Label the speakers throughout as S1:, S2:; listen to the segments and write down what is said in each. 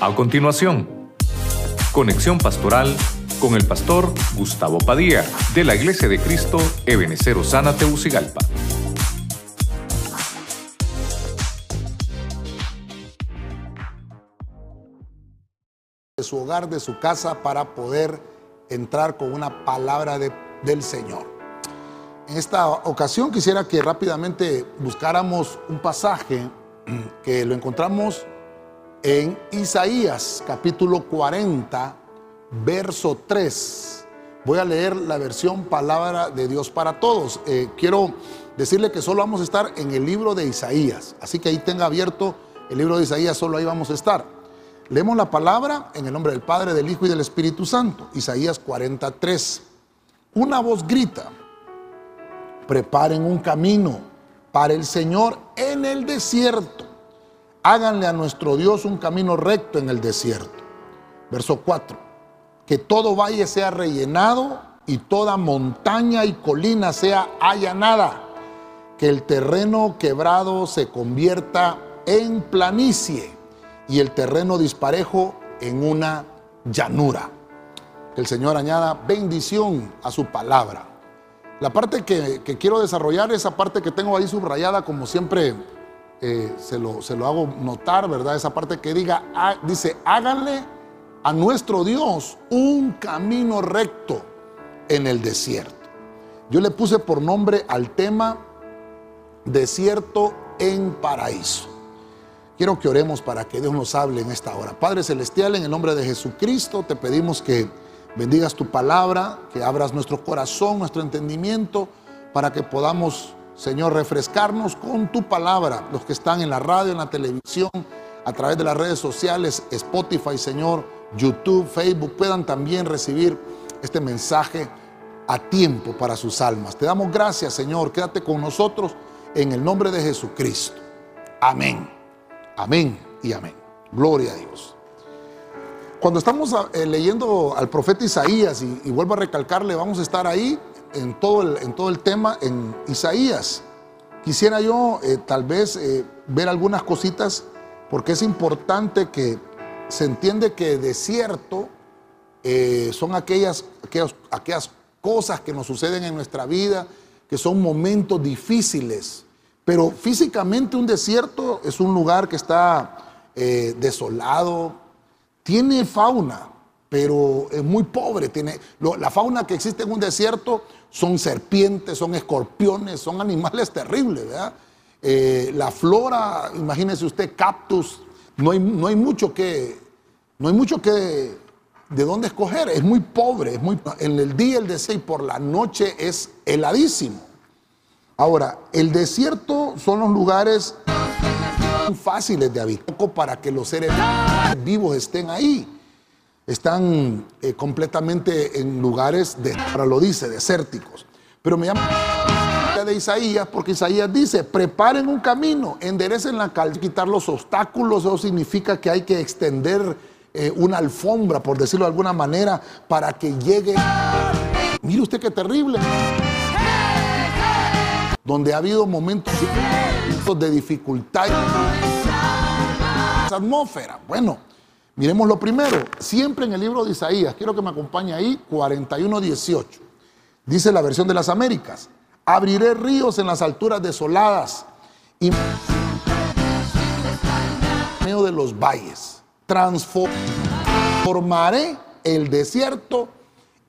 S1: A continuación, conexión pastoral con el pastor Gustavo Padilla de la Iglesia de Cristo Ebenecer Osana Teucigalpa.
S2: de su hogar, de su casa, para poder entrar con una palabra de- del Señor. En esta ocasión quisiera que rápidamente buscáramos un pasaje que lo encontramos en Isaías capítulo 40, verso 3. Voy a leer la versión Palabra de Dios para Todos. Eh, quiero decirle que solo vamos a estar en el libro de Isaías, así que ahí tenga abierto el libro de Isaías, solo ahí vamos a estar. Leemos la palabra en el nombre del Padre, del Hijo y del Espíritu Santo. Isaías 43. Una voz grita, preparen un camino para el Señor en el desierto. Háganle a nuestro Dios un camino recto en el desierto. Verso 4. Que todo valle sea rellenado y toda montaña y colina sea allanada. Que el terreno quebrado se convierta en planicie y el terreno disparejo en una llanura. Que el Señor añada bendición a su palabra. La parte que, que quiero desarrollar, esa parte que tengo ahí subrayada, como siempre eh, se, lo, se lo hago notar, ¿verdad? Esa parte que diga, dice, háganle a nuestro Dios un camino recto en el desierto. Yo le puse por nombre al tema desierto en paraíso. Quiero que oremos para que Dios nos hable en esta hora. Padre Celestial, en el nombre de Jesucristo, te pedimos que bendigas tu palabra, que abras nuestro corazón, nuestro entendimiento, para que podamos, Señor, refrescarnos con tu palabra. Los que están en la radio, en la televisión, a través de las redes sociales, Spotify, Señor, YouTube, Facebook, puedan también recibir este mensaje a tiempo para sus almas. Te damos gracias, Señor. Quédate con nosotros en el nombre de Jesucristo. Amén. Amén y amén. Gloria a Dios. Cuando estamos eh, leyendo al profeta Isaías, y, y vuelvo a recalcarle, vamos a estar ahí en todo el, en todo el tema en Isaías. Quisiera yo eh, tal vez eh, ver algunas cositas, porque es importante que se entiende que desierto eh, son aquellas, aquellas, aquellas cosas que nos suceden en nuestra vida, que son momentos difíciles. Pero físicamente un desierto es un lugar que está desolado, tiene fauna, pero es muy pobre. Tiene, la fauna que existe en un desierto son serpientes, son escorpiones, son animales terribles, ¿verdad? Eh, la flora, imagínese usted, cactus, no hay, no hay mucho que, no hay mucho que, de dónde escoger, es muy pobre, es muy, en el día el desierto y por la noche es heladísimo. Ahora, el desierto son los lugares fáciles de habitar poco para que los seres vivos estén ahí. Están eh, completamente en lugares, de, ahora lo dice, desérticos. Pero me llama de Isaías porque Isaías dice, preparen un camino, enderecen la calle, quitar los obstáculos, eso significa que hay que extender eh, una alfombra, por decirlo de alguna manera, para que llegue... Mire usted qué terrible donde ha habido momentos de dificultad atmósfera. Bueno, miremos lo primero, siempre en el libro de Isaías, quiero que me acompañe ahí, 41.18. Dice la versión de las Américas, abriré ríos en las alturas desoladas y medio de los valles, transformaré el desierto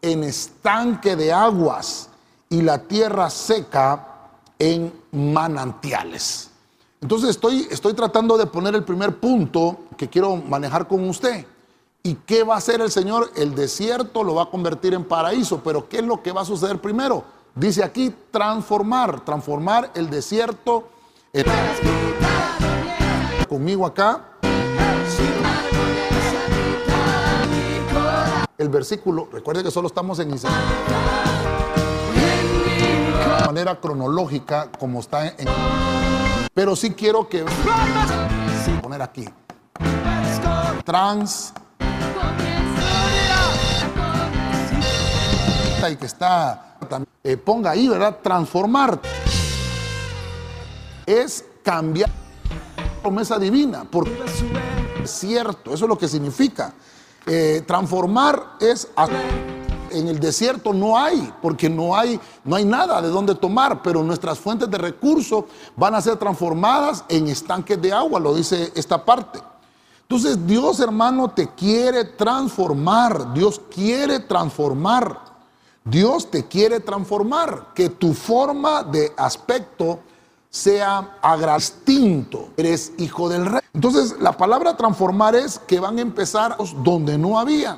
S2: en estanque de aguas y la tierra seca en manantiales. Entonces estoy, estoy tratando de poner el primer punto que quiero manejar con usted. ¿Y qué va a hacer el Señor? El desierto lo va a convertir en paraíso, pero ¿qué es lo que va a suceder primero? Dice aquí transformar, transformar el desierto. en- Conmigo acá. El versículo, recuerde que solo estamos en Isaías de manera cronológica como está en pero sí quiero que poner aquí. Trans. Y que está eh, ponga ahí verdad transformar. Es cambiar la promesa divina porque desierto. Eso es lo que significa. Eh, transformar es en el desierto no hay, porque no hay, no hay nada de dónde tomar, pero nuestras fuentes de recursos van a ser transformadas en estanques de agua, lo dice esta parte. Entonces Dios hermano te quiere transformar, Dios quiere transformar, Dios te quiere transformar, que tu forma de aspecto sea agradistinto, eres hijo del rey. Entonces la palabra transformar es que van a empezar donde no había.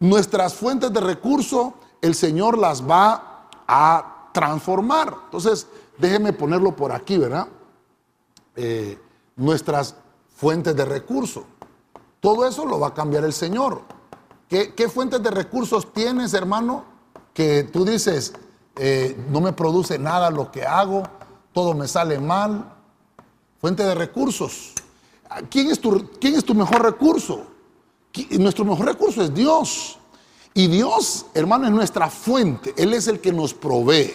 S2: Nuestras fuentes de recursos, el Señor las va a transformar. Entonces, déjeme ponerlo por aquí, ¿verdad? Eh, nuestras fuentes de recursos. Todo eso lo va a cambiar el Señor. ¿Qué, fuentes de recursos tienes, hermano? Que tú dices, eh, no me produce nada lo que hago, todo me sale mal. Fuente de recursos. ¿Quién es tu, quién es tu mejor recurso? Nuestro mejor recurso es Dios. Y Dios, hermano, es nuestra fuente. Él es el que nos provee.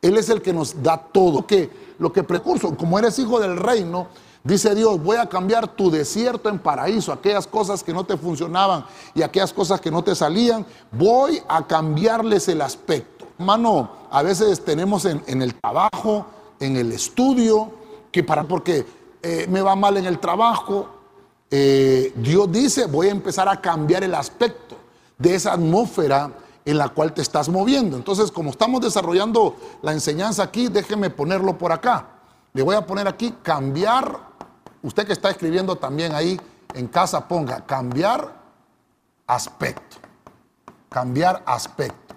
S2: Él es el que nos da todo. Que, lo que recurso, como eres hijo del reino, Dice Dios, voy a cambiar tu desierto en paraíso, aquellas cosas que no te funcionaban y aquellas cosas que no te salían, voy a cambiarles el aspecto. Hermano, a veces tenemos en, el trabajo, en el estudio, que para porque eh, me va mal en el trabajo, eh, Dios dice, voy a empezar a cambiar el aspecto de esa atmósfera en la cual te estás moviendo. Entonces, como estamos desarrollando la enseñanza aquí, déjeme ponerlo por acá. Le voy a poner aquí cambiar Usted que está escribiendo también ahí en casa ponga cambiar aspecto. Cambiar aspecto.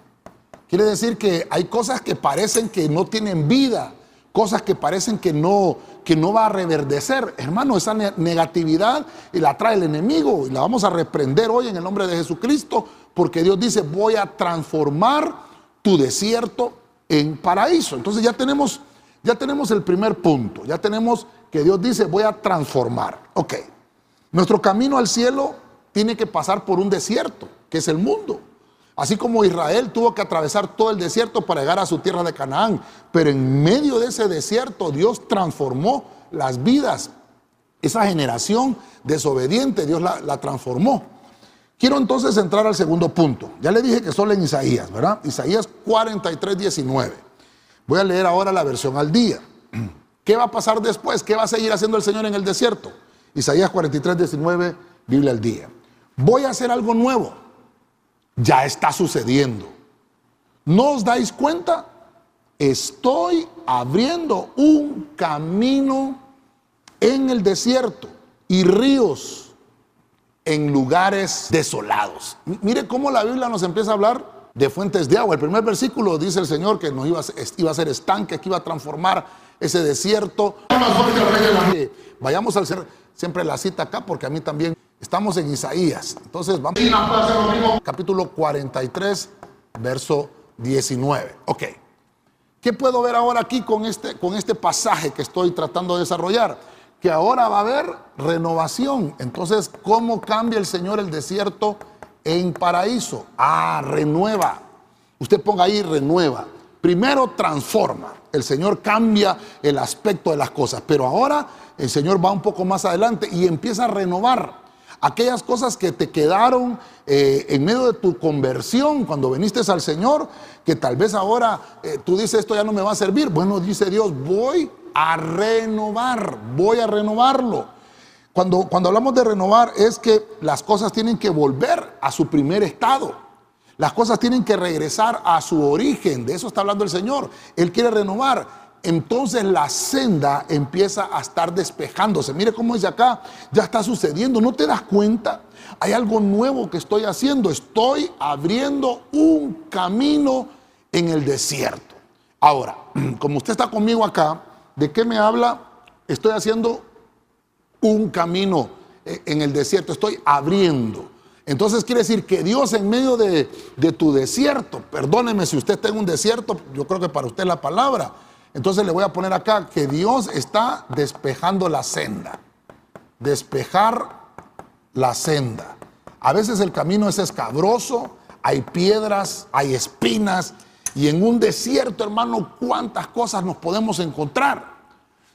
S2: Quiere decir que hay cosas que parecen que no tienen vida, cosas que parecen que no, que no va a reverdecer. Hermano, esa negatividad la trae el enemigo y la vamos a reprender hoy en el nombre de Jesucristo, porque Dios dice, voy a transformar tu desierto en paraíso. Entonces ya tenemos, ya tenemos el primer punto, ya tenemos que Dios dice, voy a transformar. Ok, nuestro camino al cielo tiene que pasar por un desierto, que es el mundo. Así como Israel tuvo que atravesar todo el desierto para llegar a su tierra de Canaán, pero en medio de ese desierto Dios transformó las vidas. Esa generación desobediente Dios la, transformó. Quiero entonces entrar al segundo punto. Ya le dije que solo en Isaías, ¿verdad? Isaías 43, 19. Voy a leer ahora la versión al día. ¿Qué va a pasar después? ¿Qué va a seguir haciendo el Señor en el desierto? Isaías 43, 19, Biblia al día. Voy a hacer algo nuevo. Ya está sucediendo. ¿No os dais cuenta? Estoy abriendo un camino en el desierto y ríos en lugares desolados. Mire cómo la Biblia nos empieza a hablar de fuentes de agua. El primer versículo dice el Señor que nos iba a, iba a ser estanque, que iba a transformar ese desierto. Vayamos al ser siempre la cita acá porque a mí también estamos en Isaías. Entonces vamos capítulo 43, verso 19. Ok. ¿Qué puedo ver ahora aquí con este, con este pasaje que estoy tratando de desarrollar? Que ahora va a haber renovación. Entonces, ¿cómo cambia el Señor el desierto en paraíso? Ah, renueva. Usted ponga ahí renueva. Primero transforma. El Señor cambia el aspecto de las cosas, pero ahora el Señor va un poco más adelante y empieza a renovar aquellas cosas que te quedaron eh, en medio de tu conversión cuando viniste al Señor, que tal vez ahora eh, tú dices esto ya no me va a servir. Bueno, dice Dios, voy a renovar, voy a renovarlo. Cuando, cuando hablamos de renovar es que las cosas tienen que volver a su primer estado. Las cosas tienen que regresar a su origen. De eso está hablando el Señor. Él quiere renovar. Entonces la senda empieza a estar despejándose. Mire cómo dice acá, ya está sucediendo. ¿No te das cuenta? Hay algo nuevo que estoy haciendo. Estoy abriendo un camino en el desierto. Ahora, como usted está conmigo acá, ¿de qué me habla? Estoy haciendo un camino eh, en el desierto. Estoy abriendo. Entonces quiere decir que Dios en medio de, tu desierto, perdóneme si usted está en un desierto, yo creo que para usted la palabra. Entonces le voy a poner acá que Dios está despejando la senda. Despejar la senda. A veces el camino es escabroso, hay piedras, hay espinas, y en un desierto, hermano, cuántas cosas nos podemos encontrar.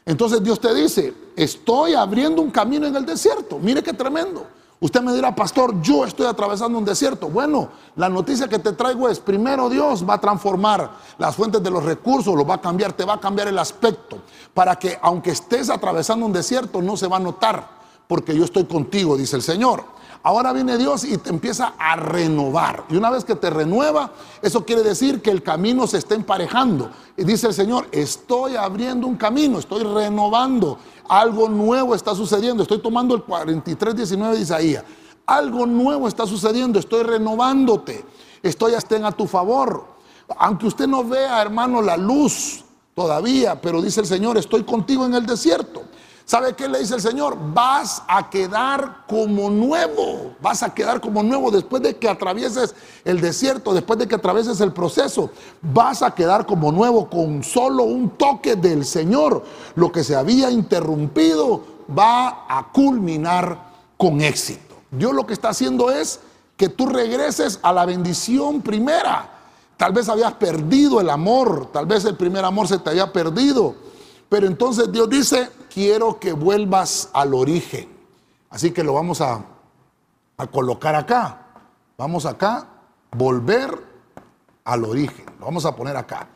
S2: Entonces Dios te dice, estoy abriendo un camino en el desierto. Mire qué tremendo. Usted me dirá, pastor, yo estoy atravesando un desierto. Bueno, la noticia que te traigo es, primero Dios va a transformar las fuentes de los recursos, lo va a cambiar, te va a cambiar el aspecto, para que aunque estés atravesando un desierto, no se va a notar, porque yo estoy contigo, dice el Señor. Ahora viene Dios y te empieza a renovar. Y una vez que te renueva, eso quiere decir que el camino se está emparejando. Y dice el Señor, estoy abriendo un camino, estoy renovando. Algo nuevo está sucediendo. Estoy tomando el 43, 19 de Isaías. Algo nuevo está sucediendo. Estoy renovándote. Estoy hasta en a tu favor. Aunque usted no vea, hermano, la luz todavía, pero dice el Señor, estoy contigo en el desierto. ¿Sabe qué le dice el Señor? Vas a quedar como nuevo, vas a quedar como nuevo después de que atravieses el desierto, después de que atravieses el proceso, vas a quedar como nuevo con solo un toque del Señor. Lo que se había interrumpido va a culminar con éxito. Dios lo que está haciendo es que tú regreses a la bendición primera. Tal vez habías perdido el amor, tal vez el primer amor se te había perdido. Pero entonces Dios dice, quiero que vuelvas al origen. Así que lo vamos a, colocar acá. Vamos acá, volver al origen. Lo vamos a poner acá.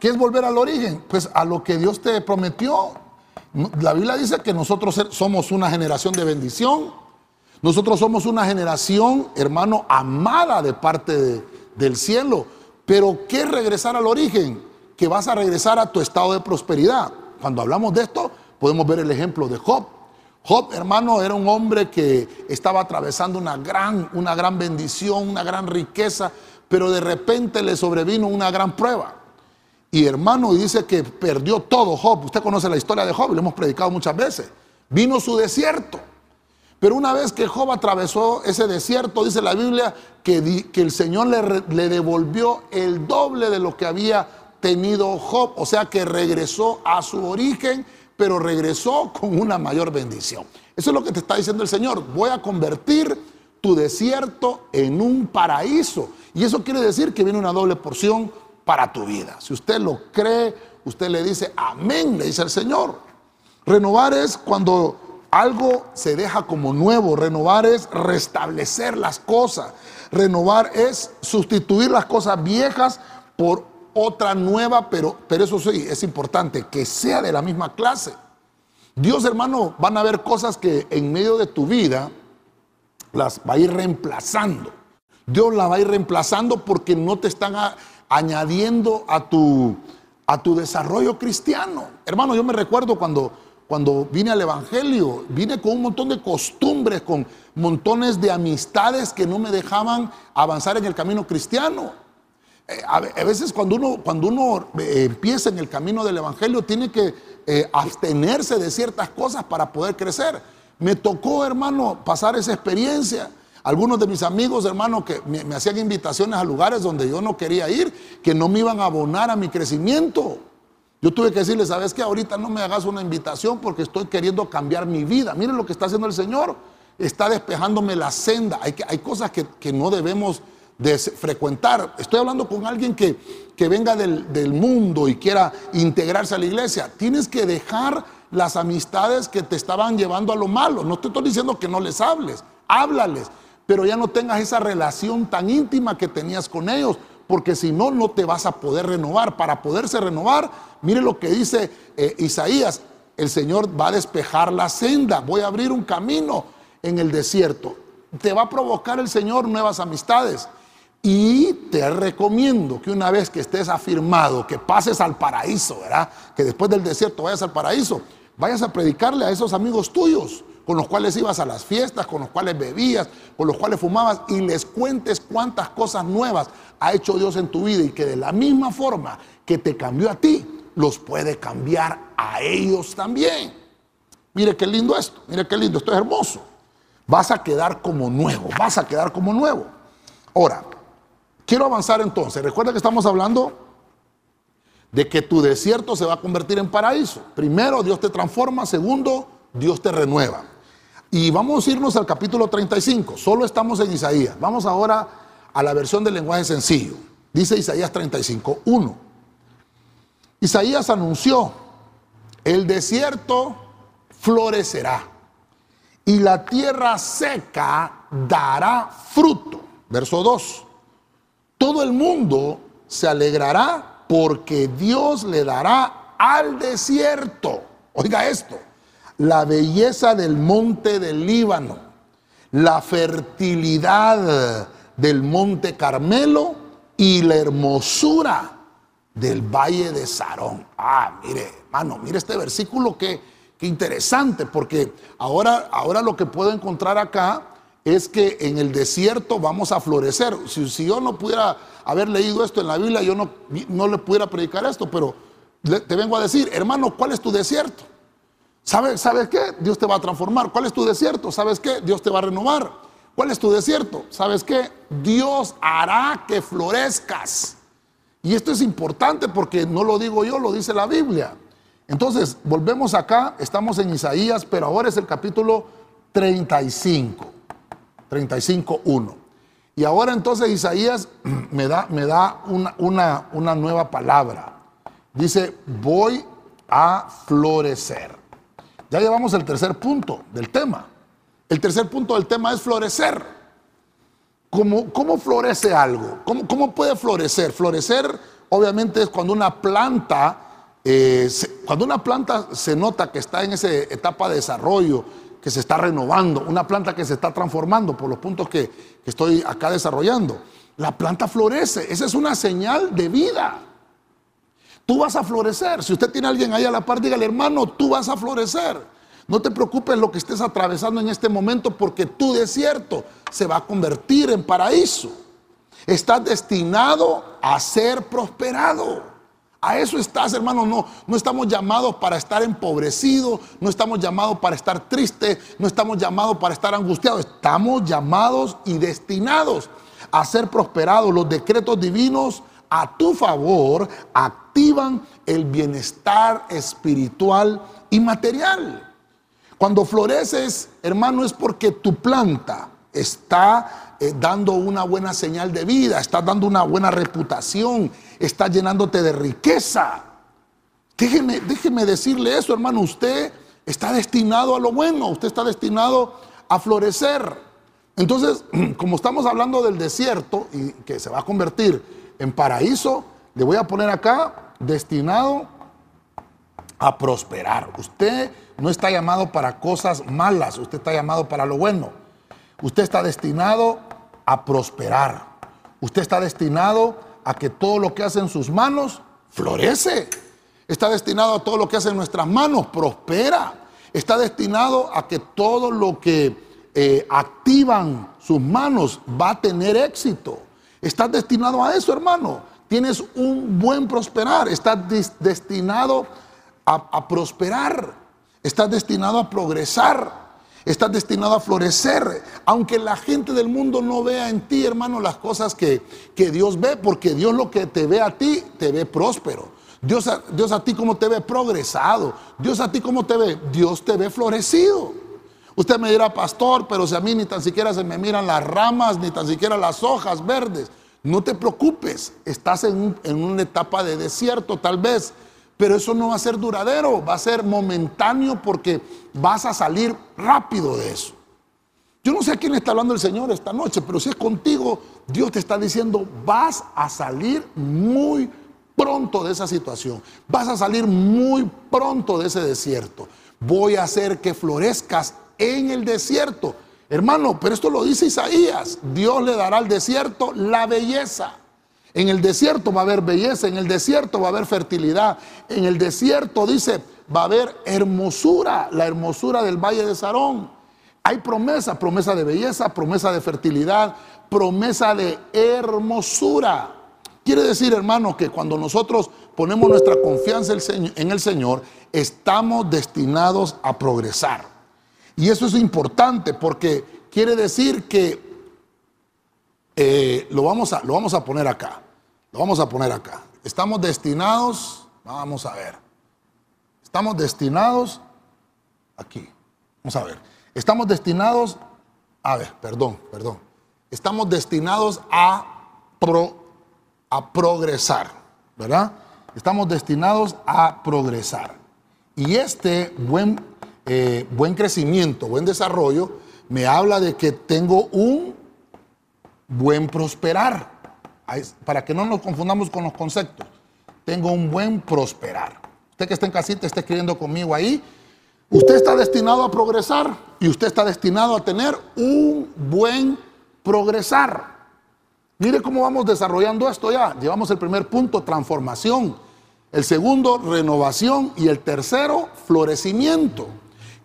S2: ¿Qué es volver al origen? Pues a lo que Dios te prometió. La Biblia dice que nosotros somos una generación de bendición. Nosotros somos una generación, hermano, amada de parte del cielo. Pero ¿qué es regresar al origen? Que vas a regresar a tu estado de prosperidad. Cuando hablamos de esto, Podemos ver el ejemplo de Job. Job, hermano, era un hombre que estaba atravesando una gran, una gran bendición, una gran riqueza, pero de repente le sobrevino una gran prueba. Y hermano, dice que perdió todo Job. Usted conoce la historia de Job, lo hemos predicado muchas veces. Vino su desierto. Pero una vez que Job atravesó ese desierto, dice la Biblia que, el Señor le devolvió el doble de lo que había tenido Job. O sea que regresó a su origen pero regresó con una mayor bendición. Eso es lo que te está diciendo el Señor. Voy a convertir tu desierto en un paraíso. Y eso quiere decir que viene una doble porción para tu vida. Si usted lo cree, usted le dice amén, le dice el Señor. Renovar es cuando algo se deja como nuevo. Renovar es restablecer las cosas. Renovar es sustituir las cosas viejas por otra nueva, pero, pero eso sí, es importante, que sea de la misma clase. Dios, hermano, van a haber cosas que en medio de tu vida las va a ir reemplazando. Dios la va a ir reemplazando porque no te están añadiendo a tu, a tu desarrollo cristiano. Hermano, yo me recuerdo cuando, cuando vine al Evangelio, vine con un montón de costumbres, con montones de amistades que no me dejaban avanzar en el camino cristiano. Eh, a veces cuando uno, cuando uno eh, empieza en el camino del Evangelio tiene que eh, abstenerse de ciertas cosas para poder crecer. Me tocó, hermano, pasar esa experiencia. Algunos de mis amigos, hermano, que me, hacían invitaciones a lugares donde yo no quería ir, que no me iban a abonar a mi crecimiento. Yo tuve que decirles, ¿sabes qué? Ahorita no me hagas una invitación porque estoy queriendo cambiar mi vida. Miren lo que está haciendo el Señor. Está despejándome la senda. Hay, hay cosas que, que no debemos de frecuentar. Estoy hablando con alguien que, que venga del, del, mundo y quiera integrarse a la iglesia. Tienes que dejar las amistades que te estaban llevando a lo malo. No te estoy diciendo que no les hables, háblales, pero ya no tengas esa relación tan íntima que tenías con ellos, porque si no, no te vas a poder renovar. Para poderse renovar, mire lo que dice eh, Isaías, el Señor va a despejar la senda, voy a abrir un camino en el desierto. Te va a provocar el Señor nuevas amistades. Y te recomiendo que una vez que estés afirmado, que pases al paraíso, ¿verdad? Que después del desierto vayas al paraíso, vayas a predicarle a esos amigos tuyos con los cuales ibas a las fiestas, con los cuales bebías, con los cuales fumabas y les cuentes cuántas cosas nuevas ha hecho Dios en tu vida y que de la misma forma que te cambió a ti, los puede cambiar a ellos también. Mire qué lindo esto, mire qué lindo, esto es hermoso. Vas a quedar como nuevo, vas a quedar como nuevo. Ahora, Quiero avanzar entonces. Recuerda que estamos hablando de que tu desierto se va a convertir en paraíso. Primero, Dios te transforma. Segundo, Dios te renueva. Y vamos a irnos al capítulo 35. Solo estamos en Isaías. Vamos ahora a la versión del lenguaje sencillo. Dice Isaías 35, 1. Isaías anunció el desierto florecerá y la tierra seca dará fruto. Verso 2. Todo el mundo se alegrará porque Dios le dará al desierto. Oiga esto, la belleza del monte del Líbano, la fertilidad del monte Carmelo y la hermosura del valle de Sarón. Ah, mire, hermano, mire este versículo que, que interesante, porque ahora, ahora lo que puedo encontrar acá es que en el desierto vamos a florecer. Si, yo no pudiera haber leído esto en la Biblia, yo no, no le pudiera predicar esto, pero te vengo a decir, hermano, ¿cuál es tu desierto? ¿Sabes, ¿Sabes qué? Dios te va a transformar. ¿Cuál es tu desierto? ¿Sabes qué? Dios te va a renovar. ¿Cuál es tu desierto? ¿Sabes qué? Dios hará que florezcas. Y esto es importante porque no lo digo yo, lo dice la Biblia. Entonces, volvemos acá, estamos en Isaías, pero ahora es el capítulo 35, 35.1. Y ahora entonces Isaías me da, me da una, una, una nueva palabra. Dice, voy a florecer. Ya llevamos el tercer punto del tema. El tercer punto del tema es florecer. ¿Cómo, cómo florece algo? ¿Cómo, ¿Cómo, puede florecer? Florecer obviamente es cuando una planta, eh, cuando una planta se nota que está en esa etapa de desarrollo, que se está renovando, una planta que se está transformando por los puntos que, estoy acá desarrollando. La planta florece, esa es una señal de vida. Tú vas a florecer. Si usted tiene a alguien ahí a la par, dígale, hermano, tú vas a florecer. No te preocupes lo que estés atravesando en este momento porque tu desierto se va a convertir en paraíso. Estás destinado a ser prosperado. A eso estás, hermano. No, no estamos llamados para estar empobrecidos, no estamos llamados para estar tristes, no estamos llamados para estar angustiados. Estamos llamados y destinados a ser prosperados. Los decretos divinos a tu favor activan el bienestar espiritual y material. Cuando floreces, hermano, es porque tu planta está eh, dando una buena señal de vida, está dando una buena reputación, está llenándote de riqueza. Déjeme, déjeme decirle eso, hermano, usted está destinado a lo bueno, usted está destinado a florecer. Entonces, como estamos hablando del desierto y que se va a convertir en paraíso, le voy a poner acá, destinado a prosperar. Usted no está llamado para cosas malas, usted está llamado para lo bueno. Usted está destinado a prosperar. Usted está destinado a que todo lo que hace en sus manos florece. Está destinado a todo lo que hace en nuestras manos prospera. Está destinado a que todo lo que eh, activan sus manos va a tener éxito. Estás destinado a eso, hermano. Tienes un buen prosperar. Estás destinado a, prosperar. Estás destinado a progresar. Estás destinado a florecer. Aunque la gente del mundo no vea en ti, hermano, las cosas que, que Dios ve, porque Dios lo que te ve a ti, te ve próspero. Dios a, Dios a ti como te ve progresado. Dios a ti como te ve. Dios te ve florecido. Usted me dirá, pastor, pero si a mí ni tan siquiera se me miran las ramas, ni tan siquiera las hojas verdes. No te preocupes, estás en, una etapa de desierto tal vez, pero eso no va a ser duradero, va a ser momentáneo porque vas a salir rápido de eso. Yo no sé a quién está hablando el Señor esta noche, pero si es contigo, Dios te está diciendo, vas a salir muy pronto de esa situación, vas a salir muy pronto de ese desierto. Voy a hacer que florezcas en el desierto. Hermano, pero esto lo dice Isaías. Dios le dará al desierto la belleza. En el desierto va a haber belleza, en el desierto va a haber fertilidad. En el desierto dice, va a haber hermosura, la hermosura del valle de Sarón. Hay promesa, promesa de belleza, promesa de fertilidad, promesa de hermosura. Quiere decir, hermano, que cuando nosotros ponemos nuestra confianza en el Señor, estamos destinados a progresar. Y eso es importante porque quiere decir que eh, lo, vamos a, lo vamos a poner acá. Lo vamos a poner acá. Estamos destinados, vamos a ver. Estamos destinados aquí. Vamos a ver. Estamos destinados, a ver, perdón, perdón. Estamos destinados a, a progresar, ¿verdad? Estamos destinados a progresar. Y este buen, eh, buen crecimiento, buen desarrollo, me habla de que tengo un buen prosperar. Para que no nos confundamos con los conceptos. Tengo un buen prosperar. Usted que está en casita, está escribiendo conmigo ahí. Usted está destinado a progresar y usted está destinado a tener un buen progresar. Mire cómo vamos desarrollando esto ya. Llevamos el primer punto, transformación. El segundo, renovación. Y el tercero, florecimiento.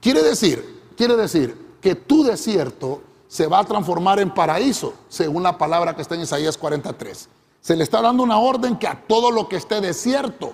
S2: Quiere decir, quiere decir que tu desierto se va a transformar en paraíso, según la palabra que está en Isaías 43. Se le está dando una orden que a todo lo que esté desierto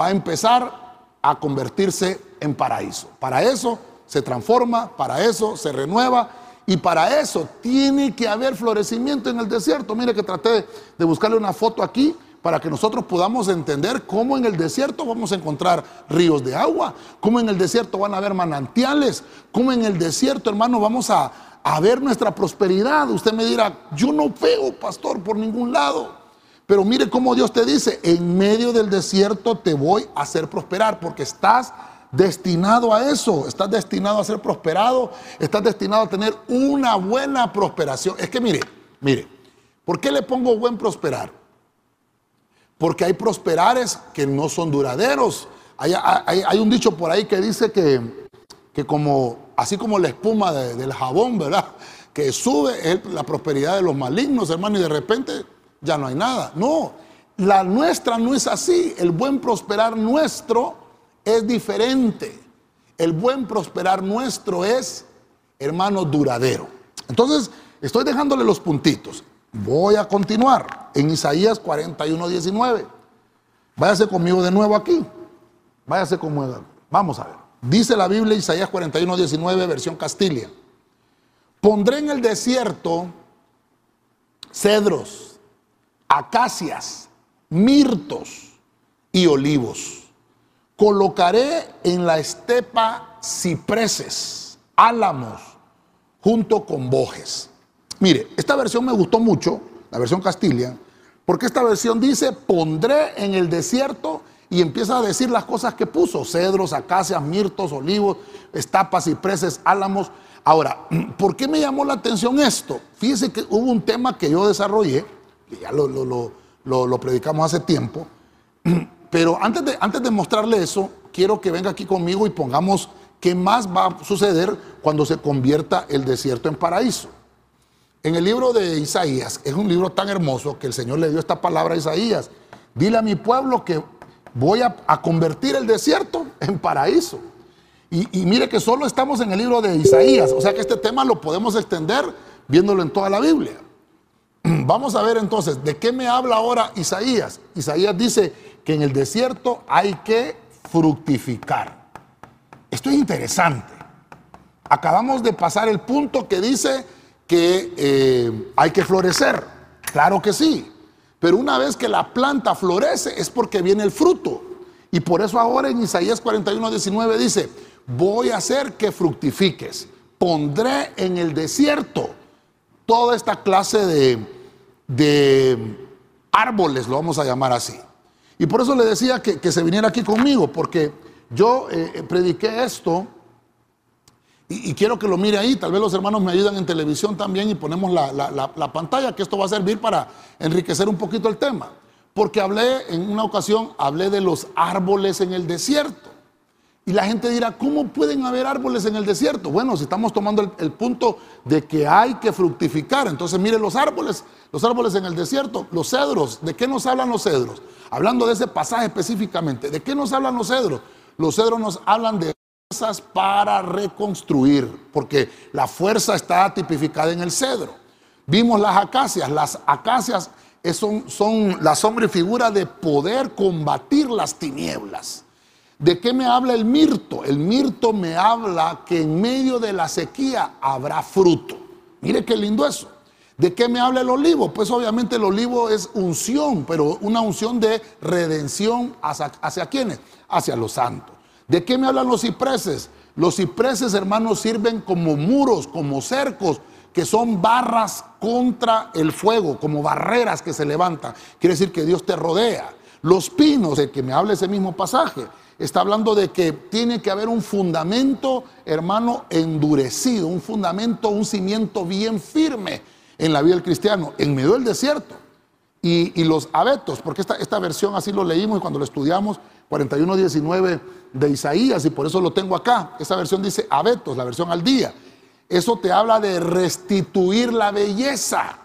S2: va a empezar a convertirse en paraíso. Para eso se transforma, para eso se renueva y para eso tiene que haber florecimiento en el desierto. Mire que traté de buscarle una foto aquí para que nosotros podamos entender cómo en el desierto vamos a encontrar ríos de agua, cómo en el desierto van a haber manantiales, cómo en el desierto, hermano, vamos a, a ver nuestra prosperidad. Usted me dirá, yo no veo, pastor, por ningún lado. Pero mire cómo Dios te dice, en medio del desierto te voy a hacer prosperar porque estás destinado a eso, estás destinado a ser prosperado, estás destinado a tener una buena prosperación. Es que mire, mire, ¿por qué le pongo buen prosperar? Porque hay prosperares que no son duraderos. Hay, un dicho por ahí que dice que, que como, así como la espuma del jabón, ¿verdad? Que sube la prosperidad de los malignos, hermano, y de repente ya no hay nada. No, la nuestra no es así. El buen prosperar nuestro es diferente. El buen prosperar nuestro es, hermano, duradero. Entonces, estoy dejándole los puntitos. Voy a continuar en Isaías 41, 19. Váyase conmigo de nuevo aquí. Váyase conmigo. Vamos a ver. Dice la Biblia, Isaías 41, 19, versión Castilla. Pondré en el desierto cedros, acacias, mirtos y olivos Colocaré en la estepa cipreses, álamos, junto con bojes. Mire, esta versión me gustó mucho, la versión Castilla, porque esta versión dice, pondré en el desierto y empieza a decir las cosas que puso, cedros, acacias, mirtos, olivos, estepas, cipreses, álamos. Ahora, ¿por qué me llamó la atención esto? Fíjese que hubo un tema que yo desarrollé, que ya lo, lo predicamos hace tiempo, Pero antes de, antes de mostrarle eso, quiero que venga aquí conmigo y pongamos qué más va a suceder cuando se convierta el desierto en paraíso. En el libro de Isaías, es un libro tan hermoso que el Señor le dio esta palabra a Isaías. Dile a mi pueblo que voy a, convertir el desierto en paraíso. Y, mire que solo estamos en el libro de Isaías, o sea que este tema lo podemos extender viéndolo en toda la Biblia. Vamos a ver entonces, ¿de qué me habla ahora Isaías? Isaías dice, que en el desierto hay que fructificar. Esto es interesante. Acabamos de pasar el punto que dice que eh, hay que florecer. Claro que sí. Pero una vez que la planta florece es porque viene el fruto. Y por eso ahora en Isaías 41, 19 dice, voy a hacer que fructifiques. Pondré en el desierto toda esta clase de, de árboles, lo vamos a llamar así. Y por eso le decía que, se viniera aquí conmigo, porque yo eh, eh, prediqué esto y, quiero que lo mire ahí. Tal vez los hermanos me ayudan en televisión también y ponemos la, la pantalla, que esto va a servir para enriquecer un poquito el tema. Porque hablé, en una ocasión, hablé de los árboles en el desierto. Y la gente dirá, ¿cómo pueden haber árboles en el desierto? Bueno, si estamos tomando el, punto de que hay que fructificar, entonces mire los árboles, los árboles en el desierto, los cedros, ¿de qué nos hablan los cedros? Hablando de ese pasaje específicamente, ¿de qué nos hablan los cedros? Los cedros nos hablan de para reconstruir, porque la fuerza está tipificada en el cedro. Vimos las acacias, las acacias son, son la sombra y figura de poder combatir las tinieblas. ¿De qué me habla el mirto? El mirto me habla que en medio de la sequía habrá fruto. Mire qué lindo eso. ¿De qué me habla el olivo? Pues obviamente el olivo es unción, pero una unción de redención hacia, hacia quiénes? Hacia los santos. ¿De qué me hablan los cipreses? Los cipreses, hermanos, sirven como muros, como cercos, que son barras contra el fuego, como barreras que se levantan. Quiere decir que Dios te rodea. Los pinos, el que me habla ese mismo pasaje, está hablando de que tiene que haber un fundamento, hermano, endurecido, un fundamento, un cimiento bien firme en la vida del cristiano, en medio del desierto. Y, los abetos, porque esta, esta versión así lo leímos y cuando lo estudiamos, 41.19 de Isaías, y por eso lo tengo acá. Esta versión dice abetos, la versión al día. Eso te habla de restituir la belleza.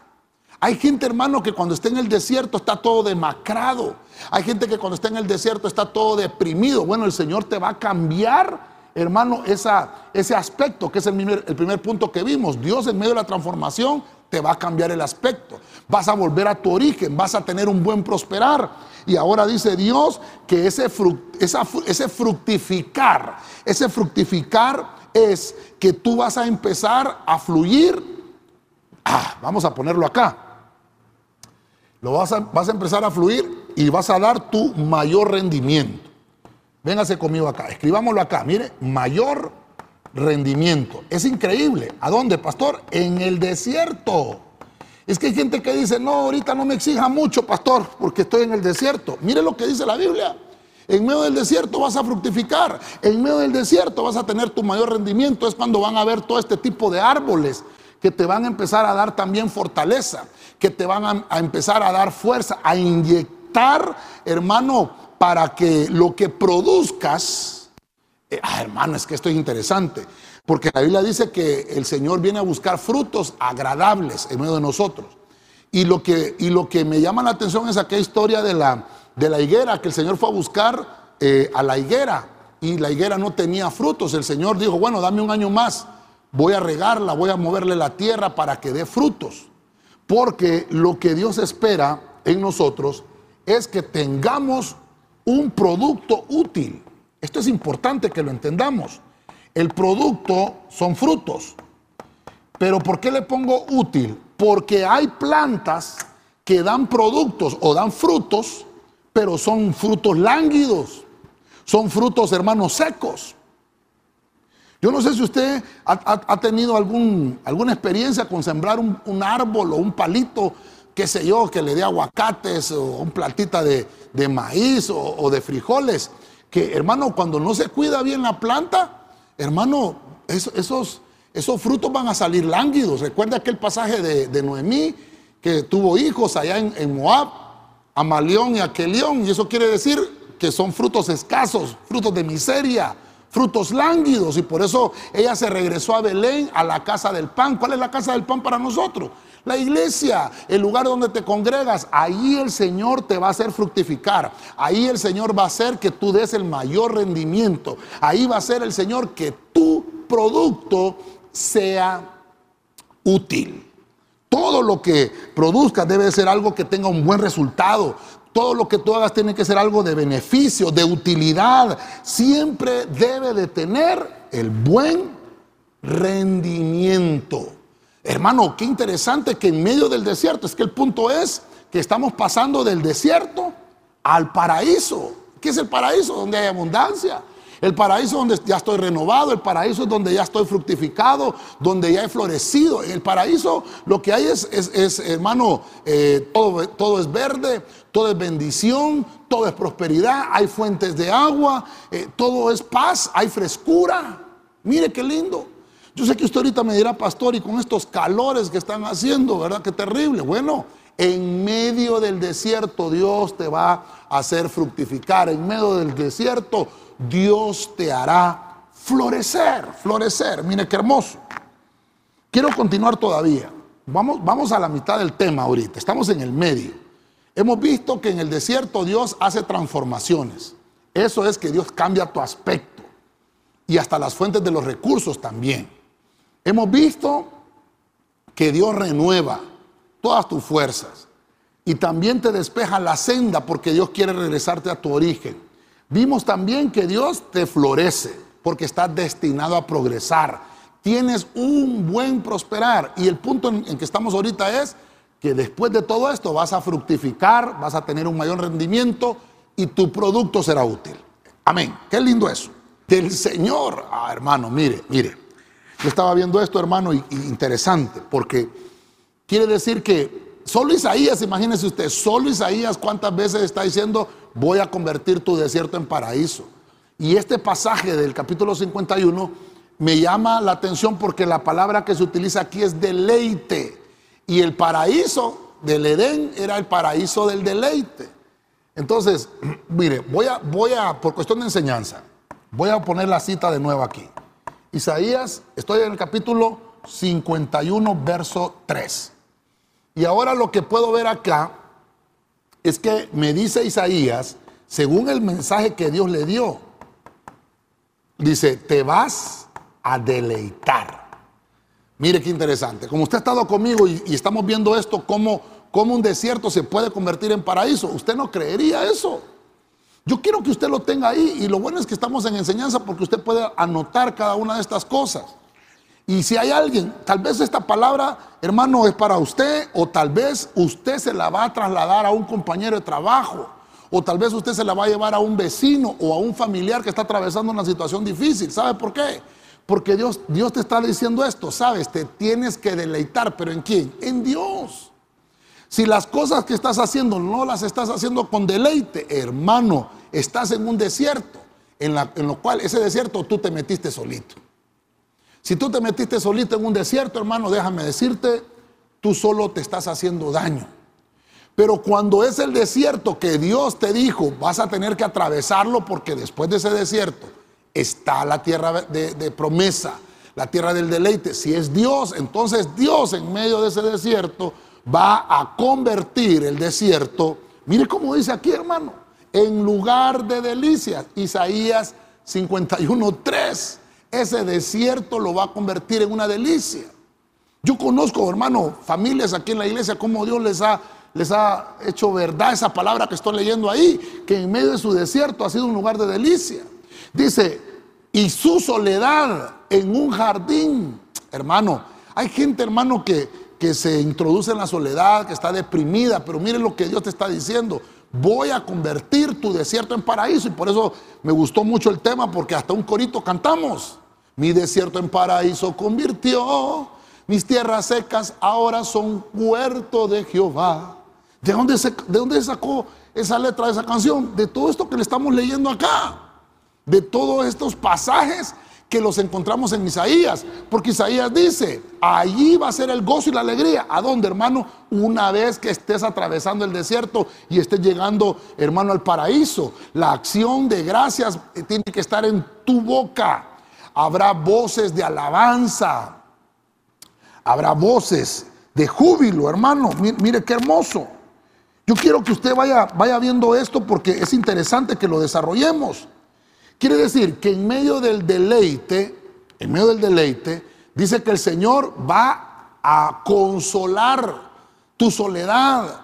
S2: Hay gente, hermano, que cuando está en el desierto está todo demacrado. Hay gente que cuando está en el desierto está todo deprimido. Bueno, el Señor te va a cambiar, hermano, esa, ese aspecto, que es el primer punto que vimos. Dios en medio de la transformación te va a cambiar el aspecto. Vas a volver a tu origen, vas a tener un buen prosperar. Y ahora dice Dios que ese, fructificar, ese fructificar es que tú vas a empezar a fluir. Ah, vamos a ponerlo acá. Lo vas a, vas a empezar a fluir y vas a dar tu mayor rendimiento. Véngase conmigo acá, escribámoslo acá. Mire, mayor rendimiento. Es increíble. ¿A dónde, pastor? En el desierto. Es que hay gente que dice, no, ahorita no me exija mucho, pastor, porque estoy en el desierto. Mire lo que dice la Biblia. En medio del desierto vas a fructificar. En medio del desierto vas a tener tu mayor rendimiento. Es cuando van a ver todo este tipo de árboles que te van a empezar a dar también fortaleza, que te van a, empezar a dar fuerza, a inyectar, hermano, para que lo que produzcas, eh, ah, hermano, es que esto es interesante. Porque la Biblia dice que el Señor viene a buscar frutos agradables en medio de nosotros. Y lo que, y lo que me llama la atención es aquella historia de la, de la higuera, que el Señor fue a buscar eh, a la higuera y la higuera no tenía frutos. El Señor dijo, bueno, dame un año más, voy a regarla, voy a moverle la tierra para que dé frutos. Porque lo que Dios espera en nosotros es que tengamos un producto útil. Esto es importante que lo entendamos. El producto son frutos. Pero ¿por qué le pongo útil? Porque hay plantas que dan productos o dan frutos, pero son frutos lánguidos. Son frutos, hermanos, secos. Yo no sé si usted ha, tenido algún, alguna experiencia con sembrar un, árbol o un palito, qué sé yo, que le dé aguacates o un platita de, maíz o de frijoles. Que, hermano, cuando no se cuida bien la planta, Hermano, esos, esos frutos van a salir lánguidos. Recuerda aquel pasaje de, Noemí que tuvo hijos allá en, en Moab, Amalión y Aquelión, y eso quiere decir que son frutos escasos, frutos de miseria, frutos lánguidos, y por eso ella se regresó a Belén, a la casa del pan. ¿Cuál es la casa del pan para nosotros? La iglesia, el lugar donde te congregas, ahí el Señor te va a hacer fructificar. Ahí el Señor va a hacer que tú des el mayor rendimiento. Ahí va a ser el Señor que tu producto sea útil. Todo lo que produzcas debe ser algo que tenga un buen resultado. Todo lo que tú hagas tiene que ser algo de beneficio, de utilidad. Siempre debe de tener el buen rendimiento. Hermano, qué interesante que en medio del desierto, es que el punto es que estamos pasando del desierto al paraíso. ¿Qué es el paraíso? Donde hay abundancia. El paraíso donde ya estoy renovado, el paraíso es donde ya estoy fructificado, donde ya he florecido. En el paraíso lo que hay es, es, hermano, eh, todo, todo, es verde, todo es bendición, todo es prosperidad, hay fuentes de agua, eh, todo es paz, hay frescura. Mire qué lindo. Yo sé que usted ahorita me dirá, pastor, y con estos calores que están haciendo, ¿verdad? Qué terrible. Bueno, en medio del desierto Dios te va a hacer fructificar. En medio del desierto Dios te hará florecer, florecer. Mire qué hermoso. Quiero continuar todavía. Vamos, vamos a la mitad del tema ahorita. Estamos en el medio. Hemos visto que en el desierto Dios hace transformaciones. Eso es que Dios cambia tu aspecto y hasta las fuentes de los recursos también. Hemos visto que Dios renueva todas tus fuerzas y también te despeja la senda porque Dios quiere regresarte a tu origen. Vimos también que Dios te florece porque estás destinado a progresar. Tienes un buen prosperar y el punto en, que estamos ahorita es que después de todo esto vas a fructificar, vas a tener un mayor rendimiento y tu producto será útil. Amén. Qué lindo eso. Del Señor. Ah, hermano, mire, mire. Yo estaba viendo esto, hermano, y, interesante, porque quiere decir que solo Isaías, imagínese usted, solo Isaías cuántas veces está diciendo, voy a convertir tu desierto en paraíso. Y este pasaje del capítulo 51 me llama la atención porque la palabra que se utiliza aquí es deleite. Y el paraíso del Edén era el paraíso del deleite. Entonces, mire, voy a, voy a, por cuestión de enseñanza, voy a poner la cita de nuevo aquí. Isaías, estoy en el capítulo 51, verso 3. Y ahora lo que puedo ver acá es que me dice Isaías, según el mensaje que Dios le dio, dice, te vas a deleitar. Mire qué interesante. Como usted ha estado conmigo y, estamos viendo esto, cómo, cómo un desierto se puede convertir en paraíso. Usted no creería eso. Yo quiero que usted lo tenga ahí y lo bueno es que estamos en enseñanza porque usted puede anotar cada una de estas cosas. Y si hay alguien, tal vez esta palabra, hermano, es para usted o tal vez usted se la va a trasladar a un compañero de trabajo o tal vez usted se la va a llevar a un vecino o a un familiar que está atravesando una situación difícil. ¿Sabe por qué? Porque Dios, Dios te está diciendo esto, sabes, te tienes que deleitar, pero ¿en quién? En Dios. Si las cosas que estás haciendo no las estás haciendo con deleite, hermano, estás en un desierto, en, la, en lo cual ese desierto tú te metiste solito. Si tú te metiste solito en un desierto, hermano, déjame decirte, tú solo te estás haciendo daño. Pero cuando es el desierto que Dios te dijo, vas a tener que atravesarlo porque después de ese desierto está la tierra de, de, promesa, la tierra del deleite. Si es Dios, entonces Dios en medio de ese desierto va a convertir el desierto, mire cómo dice aquí hermano, en lugar de delicias. Isaías 51.3 ese desierto lo va a convertir en una delicia. Yo conozco, hermano, familias aquí en la iglesia, como Dios les ha, les ha hecho verdad esa palabra que estoy leyendo ahí, que en medio de su desierto ha sido un lugar de delicia. Dice, y su soledad en un jardín. Hermano, hay gente, hermano, que, que se introduce en la soledad, que está deprimida, pero mire lo que Dios te está diciendo voy a convertir tu desierto en paraíso. Y por eso me gustó mucho el tema, porque hasta un corito cantamos. Mi desierto en paraíso convirtió, mis tierras secas ahora son huerto de Jehová. ¿De dónde, se, ¿De dónde sacó esa letra de esa canción? De todo esto que le estamos leyendo acá. De todos estos pasajes que los encontramos en Isaías, porque Isaías dice, allí va a ser el gozo y la alegría. ¿A dónde, hermano? Una vez que estés atravesando el desierto y estés llegando, hermano, al paraíso. La acción de gracias tiene que estar en tu boca. Habrá voces de alabanza. Habrá voces de júbilo, hermano. Mire, qué hermoso. Yo quiero que usted vaya, vaya viendo esto porque es interesante que lo desarrollemos. Quiere decir que en medio del deleite, en medio del deleite, dice que el Señor va a consolar tu soledad.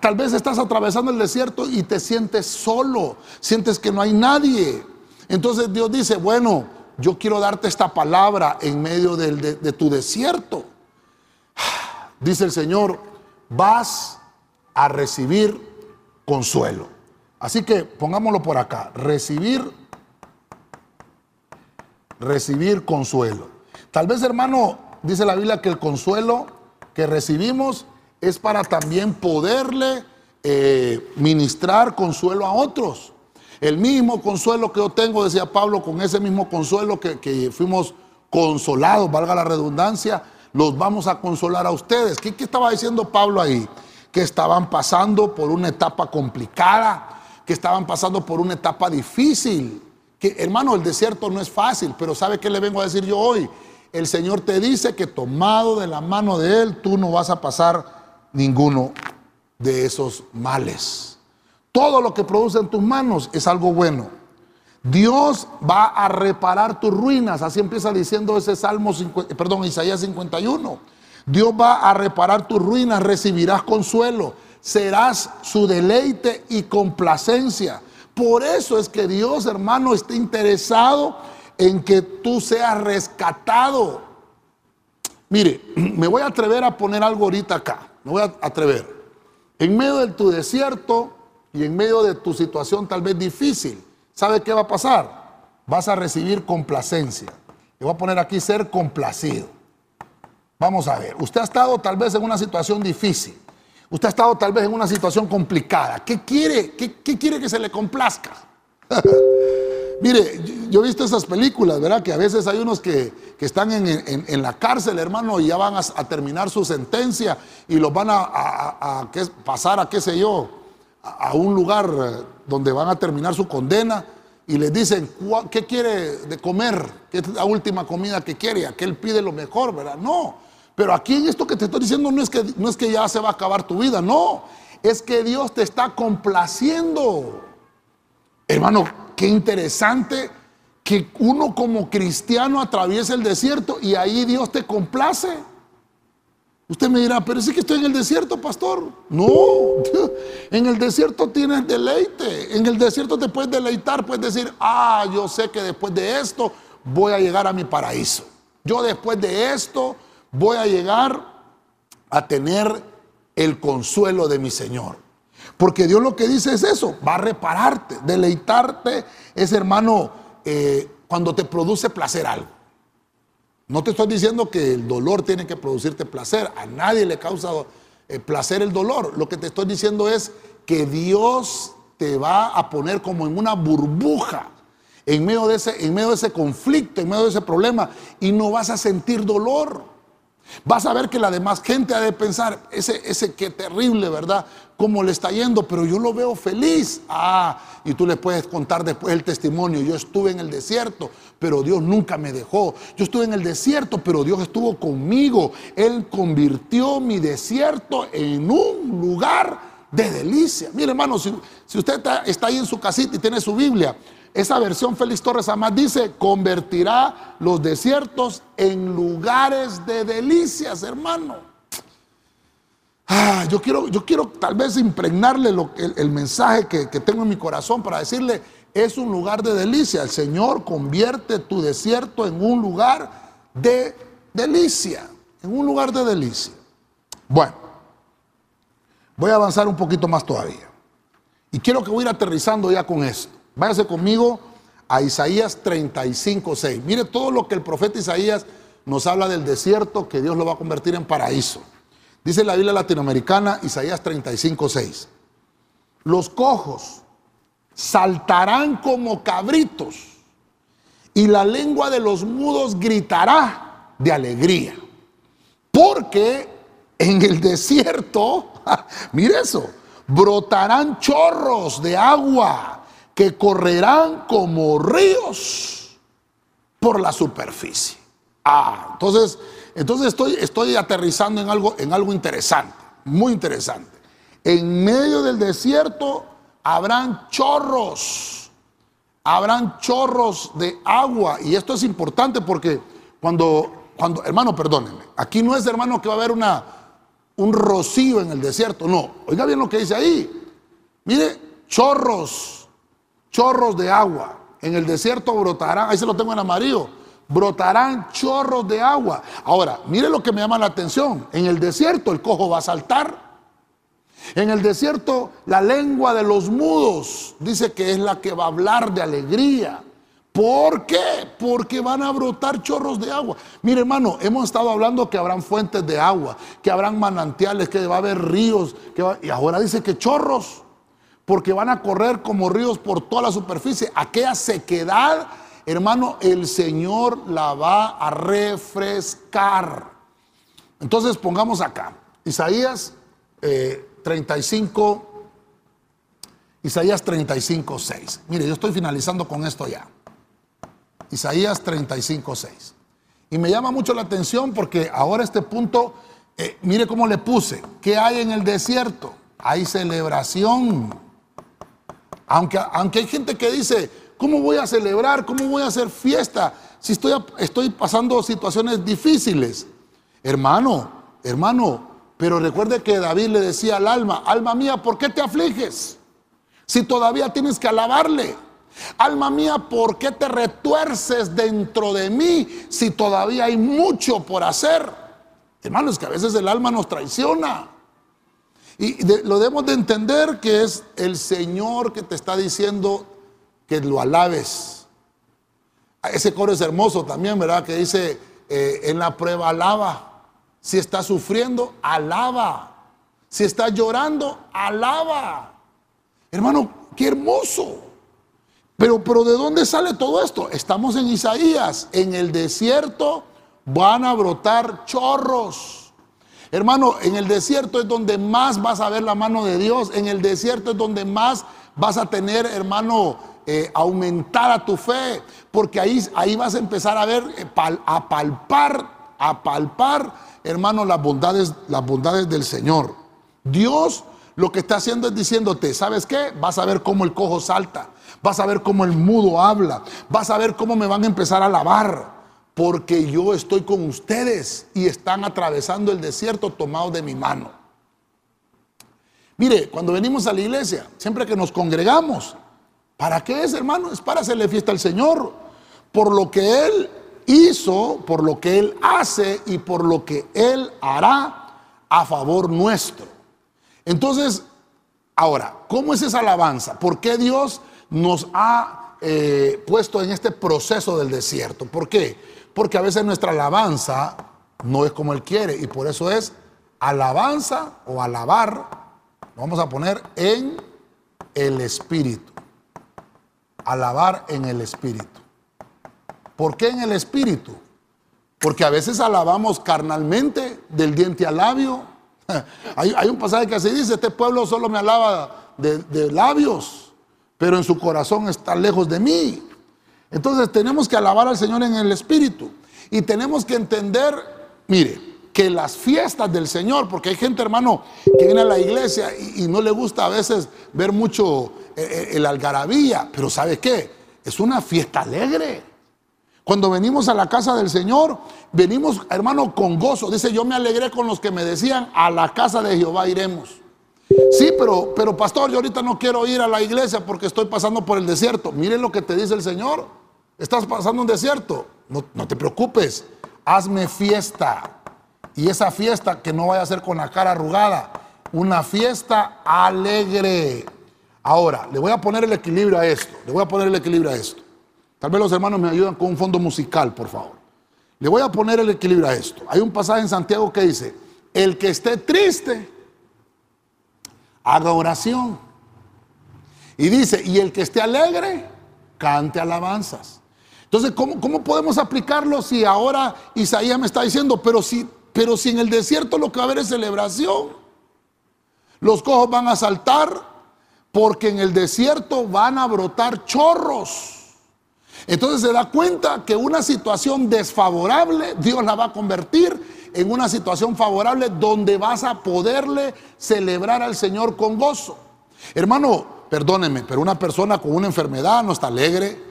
S2: Tal vez estás atravesando el desierto y te sientes solo, sientes que no hay nadie. Entonces Dios dice, bueno, yo quiero darte esta palabra en medio de, de tu desierto. Dice el Señor, vas a recibir consuelo. Así que pongámoslo por acá, recibir recibir consuelo. Tal vez, hermano, dice la Biblia que el consuelo que recibimos es para también poderle eh, ministrar consuelo a otros. El mismo consuelo que yo tengo, decía Pablo, con ese mismo consuelo que, fuimos consolados, valga la redundancia, los vamos a consolar a ustedes. ¿Qué, ¿Qué estaba diciendo Pablo ahí? Que estaban pasando por una etapa complicada, que estaban pasando por una etapa difícil que hermano, el desierto no es fácil, pero ¿sabe qué le vengo a decir yo hoy? El Señor te dice que tomado de la mano de Él, tú no vas a pasar ninguno de esos males. Todo lo que produce en tus manos es algo bueno. Dios va a reparar tus ruinas, así empieza diciendo ese Salmo, perdón, Isaías 51. Dios va a reparar tus ruinas, recibirás consuelo, serás su deleite y complacencia. Por eso es que Dios, hermano, está interesado en que tú seas rescatado. Mire, me voy a atrever a poner algo ahorita acá. Me voy a atrever. En medio de tu desierto y en medio de tu situación tal vez difícil, ¿sabe qué va a pasar? Vas a recibir complacencia. Le voy a poner aquí ser complacido. Vamos a ver, usted ha estado tal vez en una situación difícil. Usted ha estado tal vez en una situación complicada. ¿Qué quiere? ¿Qué, quiere que se le complazca? Mire, yo he visto esas películas, ¿verdad? Que a veces hay unos que, están en, la cárcel, hermano, y ya van a, terminar su sentencia y los van a, pasar a, qué sé yo, a, un lugar donde van a terminar su condena y les dicen, ¿qué quiere de comer? ¿Qué es la última comida que quiere? Aquel pide lo mejor, ¿verdad? No. Pero aquí en esto que te estoy diciendo no es que, no es que ya se va a acabar tu vida, no. Es que Dios te está complaciendo. Hermano, qué interesante que uno como cristiano atraviese el desierto y ahí Dios te complace. Usted me dirá, pero sí que estoy en el desierto, pastor. No, en el desierto tienes deleite. En el desierto te puedes deleitar, puedes decir, ah, yo sé que después de esto voy a llegar a mi paraíso. Yo después de esto voy a llegar a tener el consuelo de mi Señor. Porque Dios lo que dice es eso, va a repararte, deleitarte es hermano eh, cuando te produce placer algo. No te estoy diciendo que el dolor tiene que producirte placer, a nadie le causa eh, placer el dolor. Lo que te estoy diciendo es que Dios te va a poner como en una burbuja en medio de ese, en medio de ese conflicto, en medio de ese problema, y no vas a sentir dolor. Vas a ver que la demás gente ha de pensar, ese, ese qué terrible, ¿verdad? Cómo le está yendo, pero yo lo veo feliz. Ah, y tú le puedes contar después el testimonio. Yo estuve en el desierto, pero Dios nunca me dejó. Yo estuve en el desierto, pero Dios estuvo conmigo. Él convirtió mi desierto en un lugar de delicia. Mire, hermano, si, si usted está, está ahí en su casita y tiene su Biblia, esa versión Félix Torres además dice, convertirá los desiertos en lugares de delicias, hermano. Ah, yo, quiero, yo quiero tal vez impregnarle el, mensaje que, que tengo en mi corazón para decirle, es un lugar de delicia. El Señor convierte tu desierto en un lugar de delicia, en un lugar de delicia. Bueno, voy a avanzar un poquito más todavía. Y quiero que voy a ir aterrizando ya con esto. Váyase conmigo a Isaías 35, 6. Mire todo lo que el profeta Isaías nos habla del desierto que Dios lo va a convertir en paraíso. Dice la Biblia latinoamericana, Isaías 35, 6. Los cojos saltarán como cabritos y la lengua de los mudos gritará de alegría. Porque en el desierto, mire eso, brotarán chorros de agua que correrán como ríos por la superficie. Ah, entonces, entonces estoy, estoy aterrizando en algo, en algo interesante, muy interesante. En medio del desierto habrán chorros, habrán chorros de agua. Y esto es importante porque cuando, cuando, hermano, perdónenme, aquí no es hermano que va a haber una, un rocío en el desierto, no. Oiga bien lo que dice ahí. Mire, chorros chorros de agua. En el desierto brotarán, ahí se lo tengo en amarillo, brotarán chorros de agua. Ahora, mire lo que me llama la atención. En el desierto el cojo va a saltar. En el desierto la lengua de los mudos dice que es la que va a hablar de alegría. ¿Por qué? Porque van a brotar chorros de agua. Mire hermano, hemos estado hablando que habrán fuentes de agua, que habrán manantiales, que va a haber ríos, y ahora dice que chorros porque van a correr como ríos por toda la superficie. Aquella sequedad, hermano, el Señor la va a refrescar. Entonces pongamos acá, Isaías 35, eh, Isaías 35, 6. Mire, yo estoy finalizando con esto ya. Isaías 35, 6. Y me llama mucho la atención porque ahora este punto, eh, mire cómo le puse, ¿qué hay en el desierto? Hay celebración. Aunque, aunque hay gente que dice, ¿cómo voy a celebrar? ¿Cómo voy a hacer fiesta si estoy, estoy pasando situaciones difíciles? Hermano, hermano, pero recuerde que David le decía al alma, alma mía, ¿por qué te afliges? Si todavía tienes que alabarle. Alma mía, ¿por qué te retuerces dentro de mí si todavía hay mucho por hacer? Hermanos, que a veces el alma nos traiciona. Y lo debemos de entender que es el Señor que te está diciendo que lo alabes. Ese coro es hermoso también, ¿verdad? Que dice, eh, en la prueba alaba. Si está sufriendo, alaba. Si está llorando, alaba. Hermano, qué hermoso. Pero, pero ¿de dónde sale todo esto? Estamos en Isaías. En el desierto van a brotar chorros. Hermano, en el desierto es donde más vas a ver la mano de Dios. En el desierto es donde más vas a tener, hermano, eh, aumentar tu fe. Porque ahí, ahí vas a empezar a ver, eh, a palpar, a palpar, hermano, las bondades, las bondades del Señor. Dios lo que está haciendo es diciéndote, ¿sabes qué? Vas a ver cómo el cojo salta, vas a ver cómo el mudo habla, vas a ver cómo me van a empezar a lavar, porque yo estoy con ustedes y están atravesando el desierto tomados de mi mano. Mire, cuando venimos a la iglesia, siempre que nos congregamos, ¿para qué es, hermano? Es para hacerle fiesta al Señor, por lo que Él hizo, por lo que Él hace y por lo que Él hará a favor nuestro. Entonces, ahora, ¿cómo es esa alabanza? ¿Por qué Dios nos ha eh, puesto en este proceso del desierto? ¿Por qué? Porque a veces nuestra alabanza no es como Él quiere y por eso es alabanza o alabar, vamos a poner en el Espíritu. Alabar en el Espíritu. ¿Por qué en el Espíritu? Porque a veces alabamos carnalmente del diente al labio, hay, un pasaje que así dice, este pueblo solo me alaba de labios, pero en su corazón está lejos de mí. Entonces tenemos que alabar al Señor en el Espíritu. Y tenemos que entender, mire, que las fiestas del Señor, porque hay gente, hermano, que viene a la iglesia y, no le gusta a veces ver mucho eh, eh, el algarabía, pero ¿sabe qué? Es una fiesta alegre. Cuando venimos a la casa del Señor, venimos, hermano, con gozo. Dice, yo me alegré con los que me decían, a la casa de Jehová iremos. Sí, pero, pero pastor, yo ahorita no quiero ir a la iglesia porque estoy pasando por el desierto. Miren lo que te dice el Señor. Estás pasando un desierto. No, te preocupes. Hazme fiesta. Y esa fiesta que no vaya a ser con la cara arrugada. Una fiesta alegre. Ahora, le voy a poner el equilibrio a esto. Le voy a poner el equilibrio a esto. Tal vez los hermanos me ayudan con un fondo musical, por favor. Le voy a poner el equilibrio a esto. Hay un pasaje en Santiago que dice, el que esté triste, haga oración. Y dice, y el que esté alegre, cante alabanzas. Entonces, ¿cómo, podemos aplicarlo si ahora Isaías me está diciendo, pero si, pero si en el desierto lo que va a haber es celebración? Los cojos van a saltar porque en el desierto van a brotar chorros. Entonces se da cuenta que una situación desfavorable, Dios la va a convertir en una situación favorable donde vas a poderle celebrar al Señor con gozo. Hermano, perdóneme, pero una persona con una enfermedad no está alegre.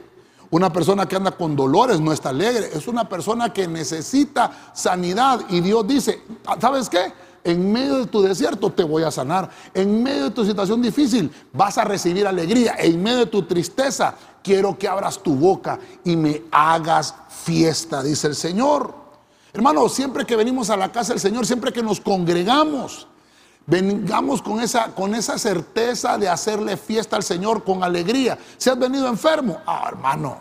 S2: Una persona que anda con dolores no está alegre. Es una persona que necesita sanidad. Y Dios dice, ¿sabes qué? En medio de tu desierto te voy a sanar. En medio de tu situación difícil vas a recibir alegría. En medio de tu tristeza quiero que abras tu boca y me hagas fiesta, dice el Señor. Hermano, siempre que venimos a la casa del Señor, siempre que nos congregamos, vengamos con esa, con esa certeza de hacerle fiesta al Señor con alegría. Si has venido enfermo, ah, hermano,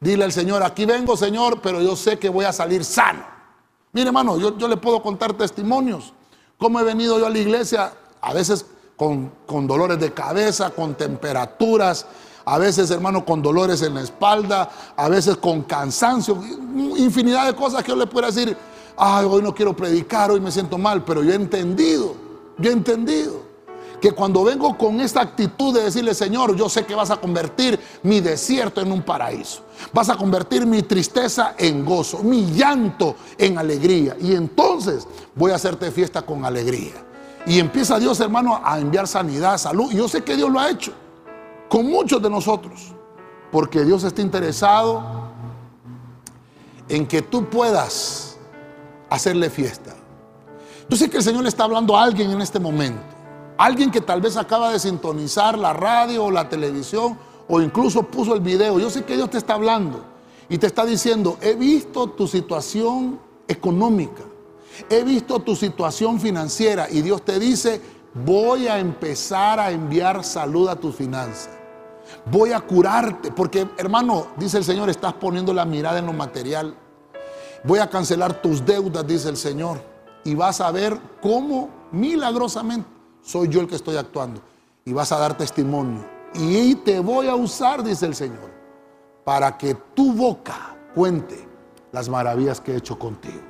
S2: dile al Señor, aquí vengo, Señor, pero yo sé que voy a salir sano. Mire, hermano, yo, yo le puedo contar testimonios. Cómo he venido yo a la iglesia, a veces con, con dolores de cabeza, con temperaturas, a veces, hermano, con dolores en la espalda, a veces con cansancio, infinidad de cosas que yo le puedo decir, ay, hoy no quiero predicar, hoy me siento mal, pero yo he entendido, yo he entendido que cuando vengo con esta actitud de decirle, Señor, yo sé que vas a convertir mi desierto en un paraíso, vas a convertir mi tristeza en gozo, mi llanto en alegría, y entonces voy a hacerte fiesta con alegría. Y empieza Dios, hermano, a enviar sanidad, salud, y yo sé que Dios lo ha hecho con muchos de nosotros, porque Dios está interesado en que tú puedas hacerle fiesta. Yo sé que el Señor le está hablando a alguien en este momento, alguien que tal vez acaba de sintonizar la radio o la televisión o incluso puso el video. Yo sé que Dios te está hablando y te está diciendo, he visto tu situación económica, he visto tu situación financiera. Y Dios te dice, voy a empezar a enviar salud a tus finanzas. Voy a curarte, porque hermano, dice el Señor, estás poniendo la mirada en lo material. Voy a cancelar tus deudas, dice el Señor, y vas a ver cómo milagrosamente soy yo el que estoy actuando. Y vas a dar testimonio y te voy a usar, dice el Señor, para que tu boca cuente las maravillas que he hecho contigo.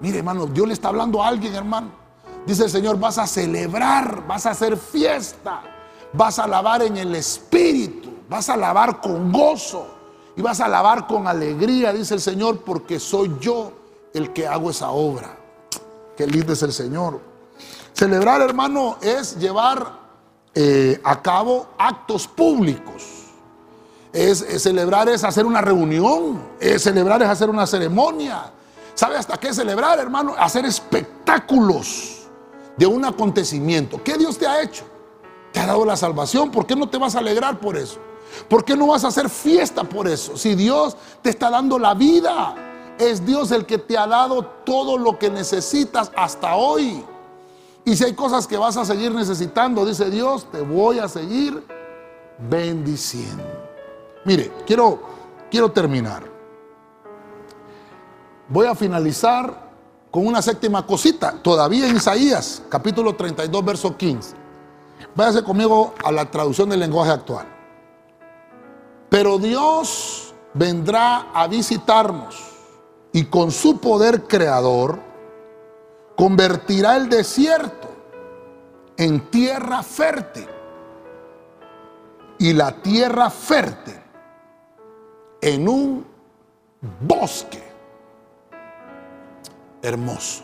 S2: Mire, hermano, Dios le está hablando a alguien, hermano. Dice el Señor, vas a celebrar, vas a hacer fiesta, vas a alabar en el espíritu, vas a alabar con gozo y vas a alabar con alegría, dice el Señor, porque soy yo el que hago esa obra. Qué lindo es el Señor. Celebrar, hermano, es llevar eh, a cabo actos públicos. Es, celebrar es hacer una reunión, es celebrar es hacer una ceremonia. ¿Sabe hasta qué celebrar, hermano? Hacer espectáculos de un acontecimiento. ¿Qué Dios te ha hecho? Te ha dado la salvación. ¿Por qué no te vas a alegrar por eso? ¿Por qué no vas a hacer fiesta por eso? Si Dios te está dando la vida, es Dios el que te ha dado todo lo que necesitas hasta hoy. Y si hay cosas que vas a seguir necesitando, dice Dios, te voy a seguir bendiciendo. Mire, quiero, quiero terminar. Voy a finalizar con una séptima cosita, todavía en Isaías, capítulo 32, verso 15. Váyase conmigo a la traducción del lenguaje actual. Pero Dios vendrá a visitarnos y con su poder creador convertirá el desierto en tierra fértil y la tierra fértil en un bosque hermoso.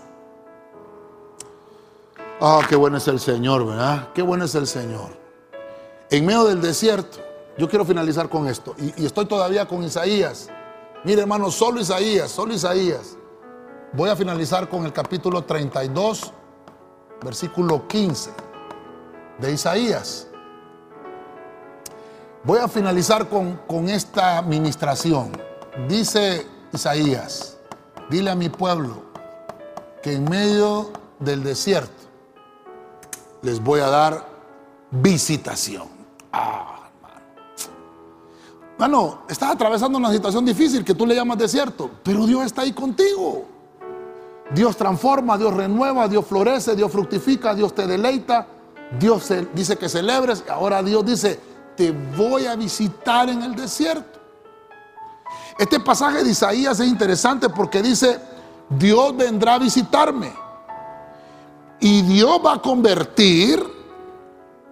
S2: Ah, qué bueno es el Señor, ¿verdad? Qué bueno es el Señor. En medio del desierto, yo quiero finalizar con esto, y, y estoy todavía con Isaías. Mire, hermano, solo Isaías, solo Isaías. Voy a finalizar con el capítulo 32, versículo 15 de Isaías. Voy a finalizar con, con esta administración. Dice Isaías, dile a mi pueblo que en medio del desierto les voy a dar visitación. Ah. Mano, estás atravesando una situación difícil que tú le llamas desierto, pero Dios está ahí contigo. Dios transforma, Dios renueva, Dios florece, Dios fructifica, Dios te deleita. Dios dice que celebres. Ahora Dios dice, te voy a visitar en el desierto. Este pasaje de Isaías es interesante porque dice, Dios vendrá a visitarme. Y Dios va a convertir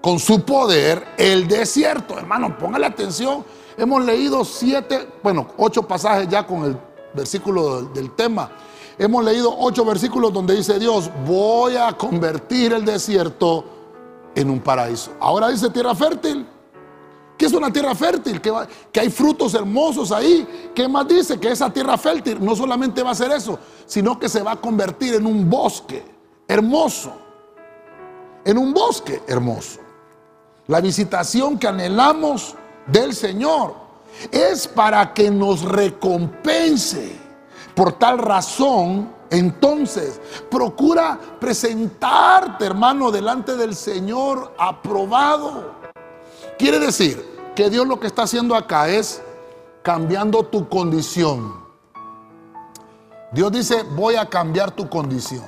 S2: con su poder el desierto. Hermano, póngale atención. Hemos leído siete, bueno, ocho pasajes ya con el versículo del tema. Hemos leído ocho versículos donde dice Dios, voy a convertir el desierto en un paraíso. Ahora dice tierra fértil. ¿Qué es una tierra fértil? Que, hay frutos hermosos ahí. ¿Qué más dice? Que esa tierra fértil no solamente va a ser eso, sino que se va a convertir en un bosque hermoso. En un bosque hermoso. La visitación que anhelamos del Señor es para que nos recompense por tal razón, entonces, procura presentarte, hermano, delante del Señor aprobado. Quiere decir que Dios lo que está haciendo acá es cambiando tu condición. Dios dice, voy a cambiar tu condición.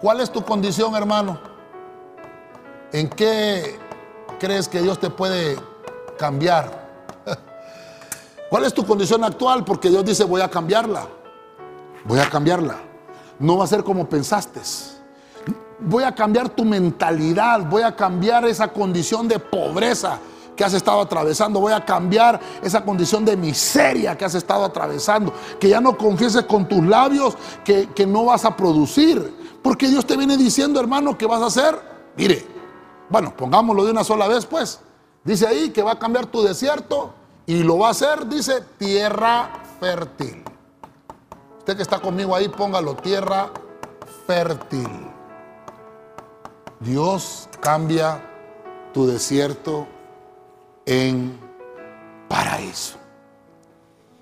S2: ¿Cuál es tu condición, hermano? ¿En qué crees que Dios te puede cambiar? ¿Cuál es tu condición actual? Porque Dios dice, voy a cambiarla. Voy a cambiarla. No va a ser como pensaste. Voy a cambiar tu mentalidad. Voy a cambiar esa condición de pobreza que has estado atravesando. Voy a cambiar esa condición de miseria que has estado atravesando. Que ya no confieses con tus labios que, no vas a producir. Porque Dios te viene diciendo, hermano, que vas a hacer. Mire, bueno, pongámoslo de una sola vez, pues. Dice ahí que va a cambiar tu desierto y lo va a hacer, dice, tierra fértil. Usted que está conmigo ahí, póngalo, tierra fértil. Dios cambia tu desierto en paraíso.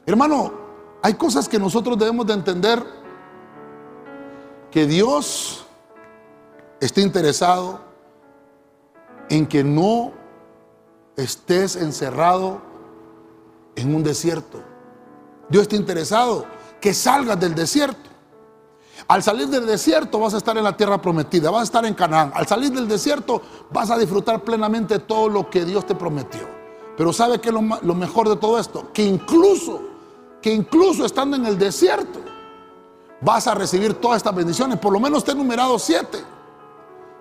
S2: Hermano, hay cosas que nosotros debemos de entender que Dios está interesado en que no estés encerrado en un desierto. Dios está interesado que salgas del desierto. Al salir del desierto vas a estar en la tierra prometida, vas a estar en Canaán. Al salir del desierto vas a disfrutar plenamente todo lo que Dios te prometió. Pero ¿sabe qué es lo, lo mejor de todo esto? Que incluso, que incluso estando en el desierto, vas a recibir todas estas bendiciones. Por lo menos te he numerado siete.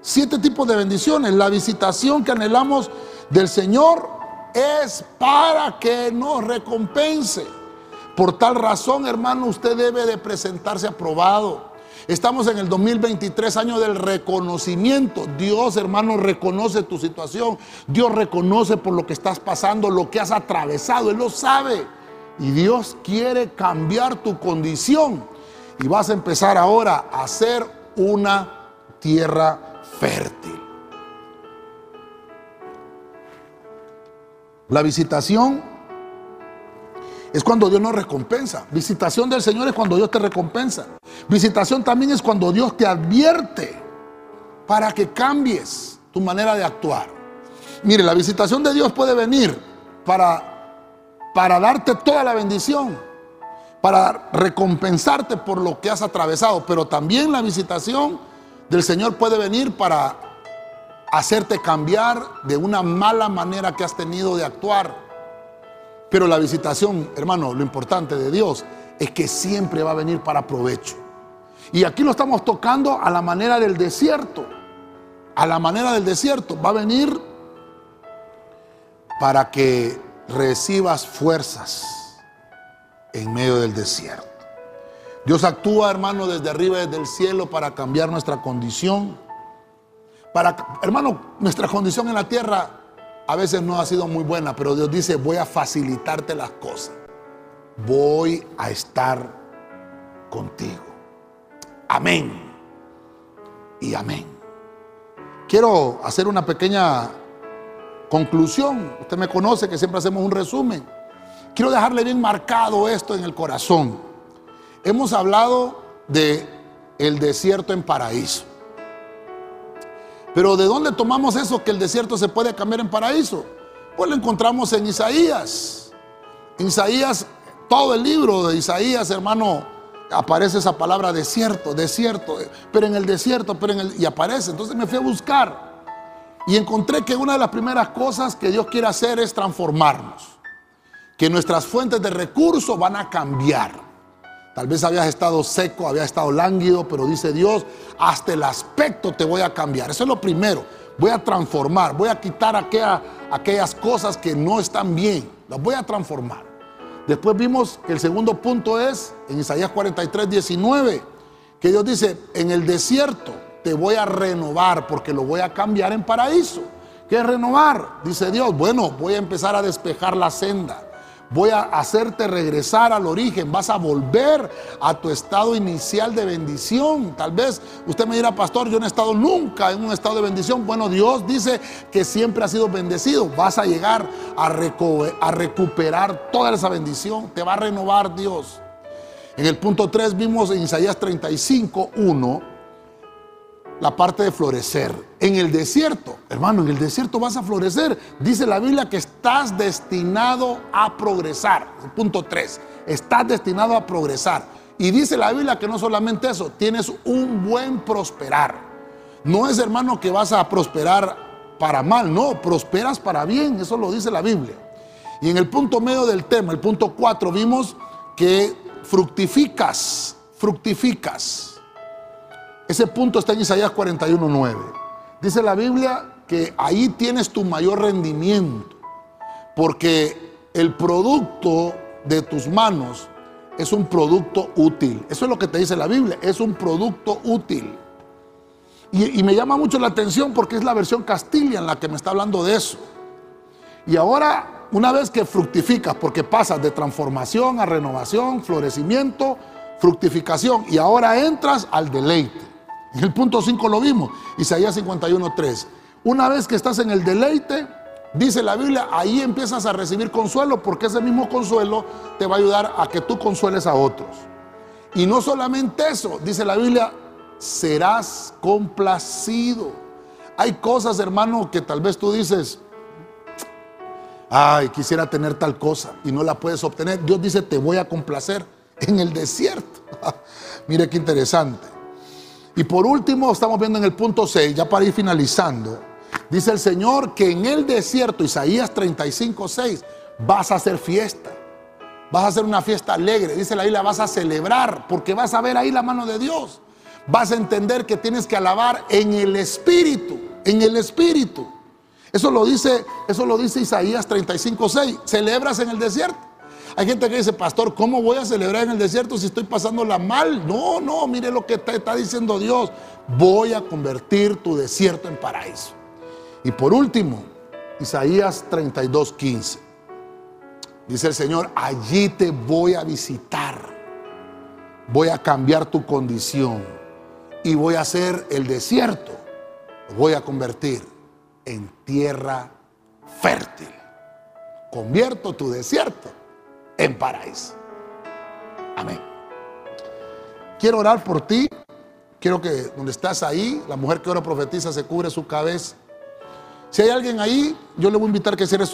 S2: Siete tipos de bendiciones. La visitación que anhelamos del Señor es para que nos recompense. Por tal razón, hermano, usted debe de presentarse aprobado. Estamos en el 2023, año del reconocimiento. Dios, hermano, reconoce tu situación. Dios reconoce por lo que estás pasando, lo que has atravesado. Él lo sabe. Y Dios quiere cambiar tu condición. Y vas a empezar ahora a ser una tierra fértil. La visitación es cuando Dios nos recompensa. Visitación del Señor es cuando Dios te recompensa. Visitación también es cuando Dios te advierte para que cambies tu manera de actuar. Mire, la visitación de Dios puede venir para, para darte toda la bendición, para recompensarte por lo que has atravesado, pero también la visitación del Señor puede venir para hacerte cambiar de una mala manera que has tenido de actuar. Pero la visitación, hermano, lo importante de Dios es que siempre va a venir para provecho. Y aquí lo estamos tocando a la manera del desierto. A la manera del desierto. Va a venir para que recibas fuerzas en medio del desierto. Dios actúa, hermano, desde arriba, desde el cielo, para cambiar nuestra condición. Para, hermano, nuestra condición en la tierra a veces no ha sido muy buena, pero Dios dice, voy a facilitarte las cosas. Voy a estar contigo. Amén. Y amén. Quiero hacer una pequeña conclusión. Usted me conoce que siempre hacemos un resumen. Quiero dejarle bien marcado esto en el corazón. Hemos hablado de el desierto en paraíso. Pero ¿de dónde tomamos eso que el desierto se puede cambiar en paraíso? Pues lo encontramos en Isaías. En Isaías, todo el libro de Isaías, hermano, aparece esa palabra desierto, desierto, pero en el desierto, pero en el y aparece. Entonces me fui a buscar y encontré que una de las primeras cosas que Dios quiere hacer es transformarnos. Que nuestras fuentes de recursos van a cambiar. Tal vez habías estado seco, habías estado lánguido, pero dice Dios, hasta el aspecto te voy a cambiar. Eso es lo primero. Voy a transformar, voy a quitar aquellas cosas que no están bien. Las voy a transformar. Después vimos que el segundo punto es en Isaías 43, 19, que Dios dice, en el desierto te voy a renovar porque lo voy a cambiar en paraíso. ¿Qué es renovar? Dice Dios, bueno, voy a empezar a despejar la senda Voy a hacerte regresar al origen. Vas a volver a tu estado inicial de bendición. Tal vez usted me dirá, pastor, yo no he estado nunca en un estado de bendición. Bueno, Dios dice que siempre ha sido bendecido. Vas a llegar a, a recuperar toda esa bendición. Te va a renovar Dios. En el punto 3 vimos en Isaías 35, 1 la parte de florecer. En el desierto, hermano, en el desierto vas a florecer. Dice la Biblia que estás destinado a progresar. Punto 3, estás destinado a progresar. Y dice la Biblia que no solamente eso, tienes un buen prosperar. No es, hermano, que vas a prosperar para mal, no, prosperas para bien, eso lo dice la Biblia. Y en el punto medio del tema, el punto 4, vimos que fructificas, fructificas. Ese punto está en Isaías 41.9. Dice la Biblia que ahí tienes tu mayor rendimiento, porque el producto de tus manos es un producto útil. Eso es lo que te dice la Biblia, es un producto útil. Y, me llama mucho la atención porque es la versión Castilla en la que me está hablando de eso. Y ahora, una vez que fructificas, porque pasas de transformación a renovación, florecimiento, fructificación, y ahora entras al deleite. En el punto 5 lo vimos, Isaías 51.3. Una vez que estás en el deleite, dice la Biblia, ahí empiezas a recibir consuelo porque ese mismo consuelo te va a ayudar a que tú consueles a otros. Y no solamente eso, dice la Biblia, serás complacido. Hay cosas, hermano, que tal vez tú dices, ay, quisiera tener tal cosa y no la puedes obtener. Dios dice, te voy a complacer en el desierto. Mire qué interesante. Y por último, estamos viendo en el punto 6, ya para ir finalizando, dice el Señor que en el desierto, Isaías 35, 6, vas a hacer fiesta. Vas a hacer una fiesta alegre. Dice la isla, vas a celebrar porque vas a ver ahí la mano de Dios. Vas a entender que tienes que alabar en el espíritu, en el espíritu. Eso lo dice, eso lo dice Isaías 35, 6. Celebras en el desierto. Hay gente que dice, pastor, ¿cómo voy a celebrar en el desierto si estoy pasándola mal? No, no, mire lo que te está diciendo Dios. Voy a convertir tu desierto en paraíso. Y por último, Isaías 32, 15. Dice el Señor, allí te voy a visitar. Voy a cambiar tu condición. Y voy a hacer el desierto. Voy a convertir en tierra fértil. Convierto tu desierto en paraíso. Amén. Quiero orar por ti. Quiero que donde estás ahí, la mujer que ora profetiza se cubre su cabeza. Si hay alguien ahí, yo le voy a invitar que cierre su